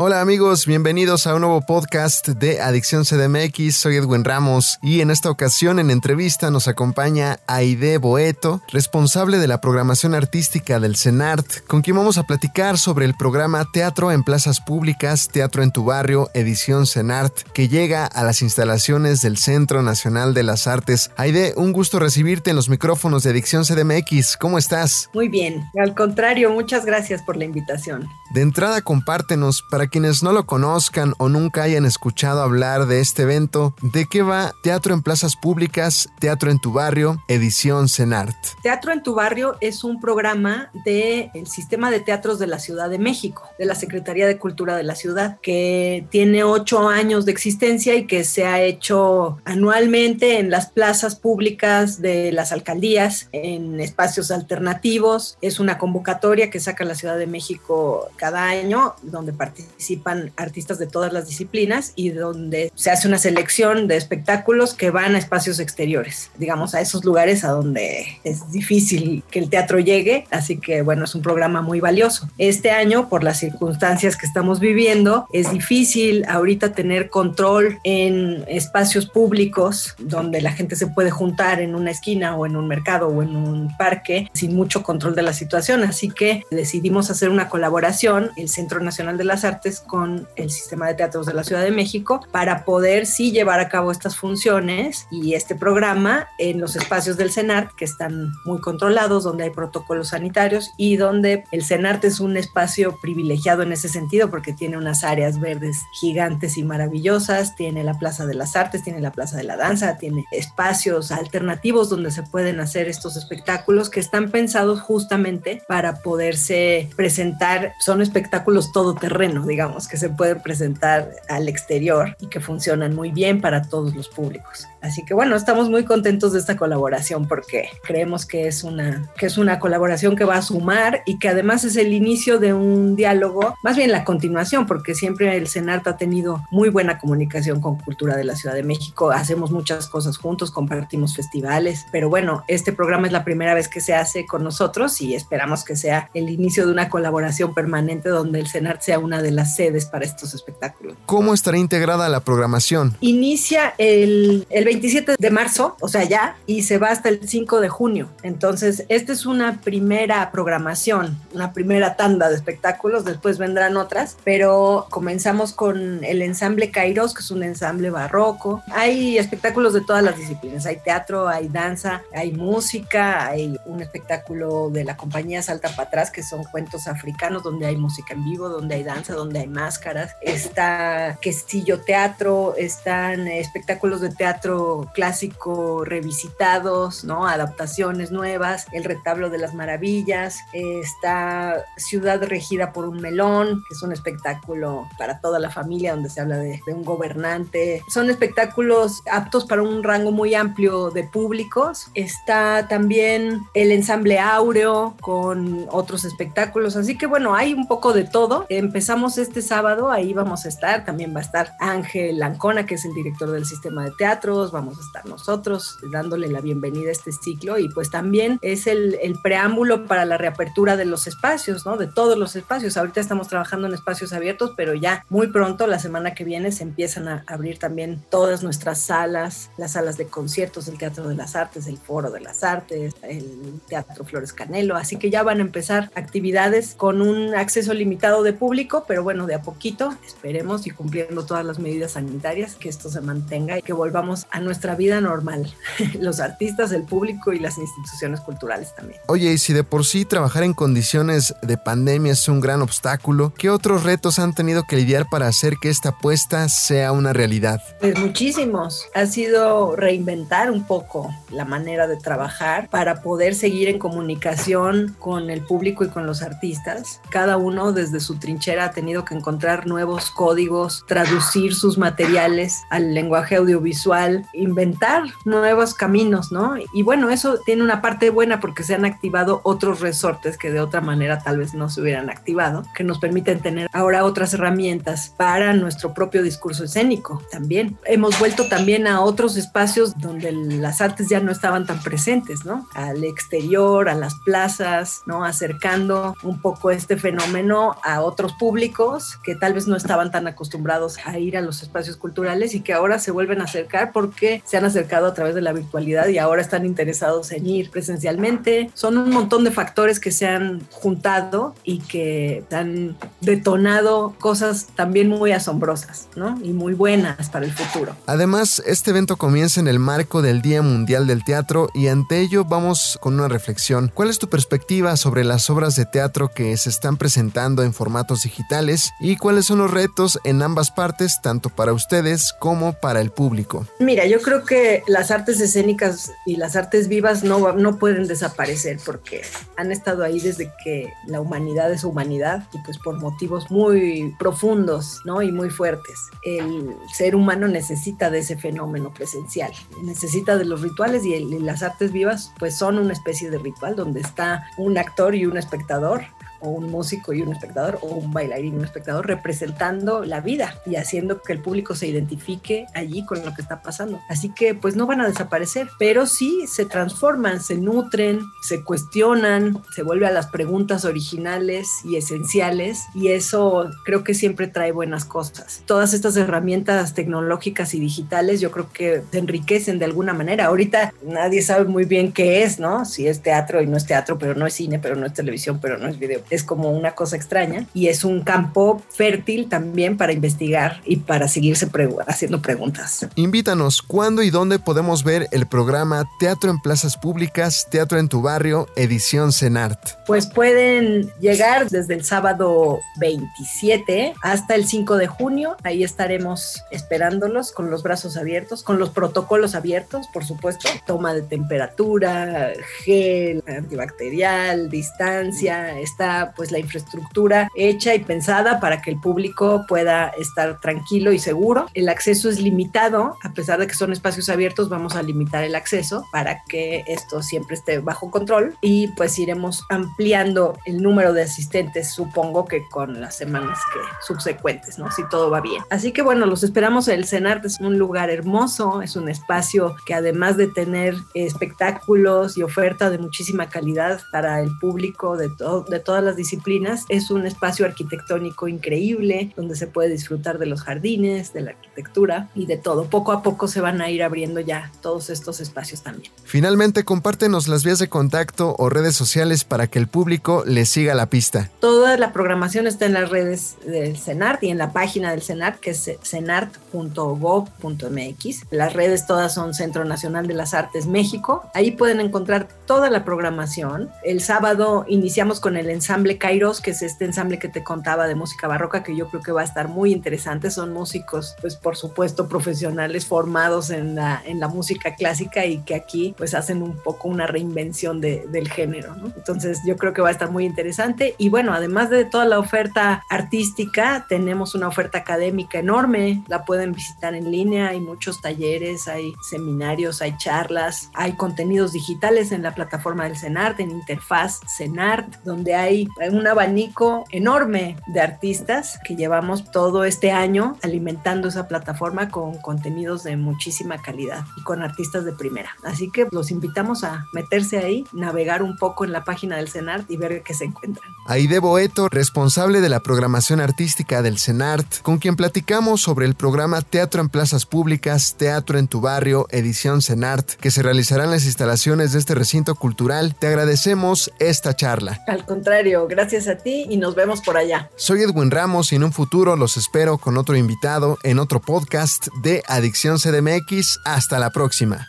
Hola amigos, bienvenidos a un nuevo podcast de Adicción CDMX. Soy Edwin Ramos y en esta ocasión en entrevista nos acompaña Aide Boeto, responsable de la programación artística del CENART, con quien vamos a platicar sobre el programa Teatro en Plazas Públicas, Teatro en tu Barrio, edición CENART, que llega a las instalaciones del Centro Nacional de las Artes. Aide, un gusto recibirte en los micrófonos de Adicción CDMX. ¿Cómo estás? Muy bien, al contrario, muchas gracias por la invitación. De entrada, compártenos para quienes no lo conozcan o nunca hayan escuchado hablar de este evento, ¿de qué va Teatro en Plazas Públicas, Teatro en tu Barrio, edición CENART? Teatro en tu Barrio es un programa del Sistema de Teatros de la Ciudad de México, de la Secretaría de Cultura de la Ciudad, que tiene ocho años de existencia y que se ha hecho anualmente en las plazas públicas de las alcaldías, en espacios alternativos. Es una convocatoria que saca la Ciudad de México cada año, donde participa participan artistas de todas las disciplinas y donde se hace una selección de espectáculos que van a espacios exteriores, digamos, a esos lugares a donde es difícil que el teatro llegue, así que bueno, es un programa muy valioso. Este año, por las circunstancias que estamos viviendo, es difícil ahorita tener control en espacios públicos donde la gente se puede juntar en una esquina o en un mercado o en un parque sin mucho control de la situación, así que decidimos hacer una colaboración, el Centro Nacional de las Artes con el sistema de teatros de la Ciudad de México para poder sí llevar a cabo estas funciones y este programa en los espacios del CENART que están muy controlados, donde hay protocolos sanitarios y donde el CENART es un espacio privilegiado en ese sentido porque tiene unas áreas verdes gigantes y maravillosas, tiene la Plaza de las Artes, tiene la Plaza de la Danza, tiene espacios alternativos donde se pueden hacer estos espectáculos que están pensados justamente para poderse presentar, son espectáculos todoterreno, digamos digamos, que se pueden presentar al exterior y que funcionan muy bien para todos los públicos. Así que bueno, estamos muy contentos de esta colaboración porque creemos que es una, que es una colaboración que va a sumar y que además es el inicio de un diálogo, más bien la continuación, porque siempre el CENART ha tenido muy buena comunicación con Cultura de la Ciudad de México, hacemos muchas cosas juntos, compartimos festivales, pero bueno, este programa es la primera vez que se hace con nosotros y esperamos que sea el inicio de una colaboración permanente donde el CENART sea una de las sedes para estos espectáculos. ¿Cómo estará integrada la programación? Inicia el, el 27 de marzo, o sea, ya, y se va hasta el 5 de junio. Entonces, esta es una primera programación, una primera tanda de espectáculos, después vendrán otras, pero comenzamos con el ensamble Kairos, que es un ensamble barroco. Hay espectáculos de todas las disciplinas, hay teatro, hay danza, hay música, hay un espectáculo de la compañía Salta para atrás, que son cuentos africanos, donde hay música en vivo, donde hay danza, donde hay máscaras, está Questillo Teatro, están espectáculos de teatro clásico revisitados, ¿no? Adaptaciones nuevas, El Retablo de las Maravillas, está Ciudad Regida por un Melón, que es un espectáculo para toda la familia donde se habla de, de un gobernante. Son espectáculos aptos para un rango muy amplio de públicos. Está también el ensamble áureo con otros espectáculos, así que bueno, hay un poco de todo. Empezamos este sábado, ahí vamos a estar, también va a estar Ángel Ancona, que es el director del sistema de teatros, vamos a estar nosotros dándole la bienvenida a este ciclo. Y pues también es el, el preámbulo para la reapertura de los espacios, ¿no? De todos los espacios. Ahorita estamos trabajando en espacios abiertos, pero ya muy pronto, la semana que viene, se empiezan a abrir también todas nuestras salas, las salas de conciertos, el Teatro de las Artes, el Foro de las Artes, el Teatro Flores Canelo, así que ya van a empezar actividades con un acceso limitado de público, pero bueno, de a poquito, esperemos y cumpliendo todas las medidas sanitarias, que esto se mantenga y que volvamos a nuestra vida normal, los artistas, el público y las instituciones culturales también. Oye, y si de por sí trabajar en condiciones de pandemia es un gran obstáculo, ¿qué otros retos han tenido que lidiar para hacer que esta apuesta sea una realidad? Pues muchísimos. Ha sido reinventar un poco la manera de trabajar para poder seguir en comunicación con el público y con los artistas. Cada uno desde su trinchera ha tenido tenido que encontrar nuevos códigos, traducir sus materiales al lenguaje audiovisual, inventar nuevos caminos, ¿no? Y bueno, eso tiene una parte buena porque se han activado otros resortes que de otra manera tal vez no se hubieran activado, que nos permiten tener ahora otras herramientas para nuestro propio discurso escénico también. Hemos vuelto también a otros espacios donde las artes ya no estaban tan presentes, ¿no? Al exterior, a las plazas, ¿no? Acercando un poco este fenómeno a otros públicos que tal vez no estaban tan acostumbrados a ir a los espacios culturales y que ahora se vuelven a acercar porque se han acercado a través de la virtualidad y ahora están interesados en ir presencialmente. Son un montón de factores que se han juntado y que han detonado cosas también muy asombrosas, ¿no? Y muy buenas para el futuro. Además, este evento comienza en el marco del Día Mundial del Teatro y ante ello vamos con una reflexión. ¿Cuál es tu perspectiva sobre las obras de teatro que se están presentando en formatos digitales y cuáles son los retos en ambas partes, tanto para ustedes como para el público? Mira, yo creo que las artes escénicas y las artes vivas no, no pueden desaparecer porque han estado ahí desde que la humanidad es humanidad y pues por motivos muy profundos, ¿no? Y muy fuertes. El ser humano necesita de ese fenómeno presencial, necesita de los rituales y, y las artes vivas pues son una especie de ritual donde está un actor y un espectador o un músico y un espectador, o un bailarín y un espectador, representando la vida y haciendo que el público se identifique allí con lo que está pasando. Así que pues no van a desaparecer, pero sí se transforman, se nutren, se cuestionan, se vuelve a las preguntas originales y esenciales y eso creo que siempre trae buenas cosas. Todas estas herramientas tecnológicas y digitales yo creo que se enriquecen de alguna manera. Ahorita nadie sabe muy bien qué es, ¿no? Si es teatro y no es teatro, pero no es cine, pero no es televisión, pero no es video es como una cosa extraña y es un campo fértil también para investigar y para seguirse haciendo preguntas. Invítanos, ¿cuándo y dónde podemos ver el programa Teatro en Plazas Públicas, Teatro en tu Barrio, edición CENART? Pues pueden llegar desde el sábado 27 hasta el 5 de junio. Ahí estaremos esperándolos con los brazos abiertos, con los protocolos abiertos, por supuesto. Toma de temperatura, gel antibacterial, distancia, está pues la infraestructura hecha y pensada para que el público pueda estar tranquilo y seguro. El acceso es limitado, a pesar de que son espacios abiertos, vamos a limitar el acceso para que esto siempre esté bajo control y pues iremos ampliando el número de asistentes, supongo que con las semanas que subsecuentes, ¿no? Si todo va bien. Así que bueno, los esperamos. El CENART es un lugar hermoso, es un espacio que además de tener espectáculos y oferta de muchísima calidad para el público de, todo de todas las disciplinas. Es un espacio arquitectónico increíble donde se puede disfrutar de los jardines, de la arquitectura y de todo. Poco a poco se van a ir abriendo ya todos estos espacios también. Finalmente, compártenos las vías de contacto o redes sociales para que el público le siga la pista. Toda la programación está en las redes del CENART y en la página del CENART que es cenart.gov.mx. Las redes todas son Centro Nacional de las Artes México. Ahí pueden encontrar toda la programación. El sábado iniciamos con el ensamble Kairos, que es este ensamble que te contaba de música barroca, que yo creo que va a estar muy interesante. Son músicos, pues por supuesto, profesionales formados en la, en la música clásica y que aquí pues hacen un poco una reinvención de, del género. ¿no? Entonces yo creo que va a estar muy interesante. Y bueno, además de toda la oferta artística, tenemos una oferta académica enorme. La pueden visitar en línea. Hay muchos talleres, hay seminarios, hay charlas, hay contenidos digitales en la plataforma del CENART, en interfaz CENART, donde hay un abanico enorme de artistas que llevamos todo este año alimentando esa plataforma con contenidos de muchísima calidad y con artistas de primera. Así que los invitamos a meterse ahí, navegar un poco en la página del CENART y ver qué se encuentran. Aide Boeto, responsable de la programación artística del CENART, con quien platicamos sobre el programa Teatro en Plazas Públicas, Teatro en tu Barrio, edición CENART, que se realizará en las instalaciones de este recinto cultural. Te agradecemos esta charla. Al contrario, gracias a ti y nos vemos por allá. Soy Edwin Ramos y en un futuro los espero con otro invitado en otro podcast de Adicción CDMX. Hasta la próxima.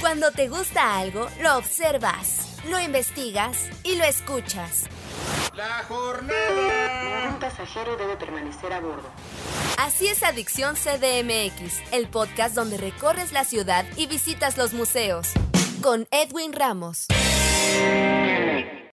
Cuando te gusta algo, lo observas, lo investigas y lo escuchas. La jornada. Un pasajero debe permanecer a bordo. Así es Adicción CDMX, el podcast donde recorres la ciudad y visitas los museos con Edwin Ramos.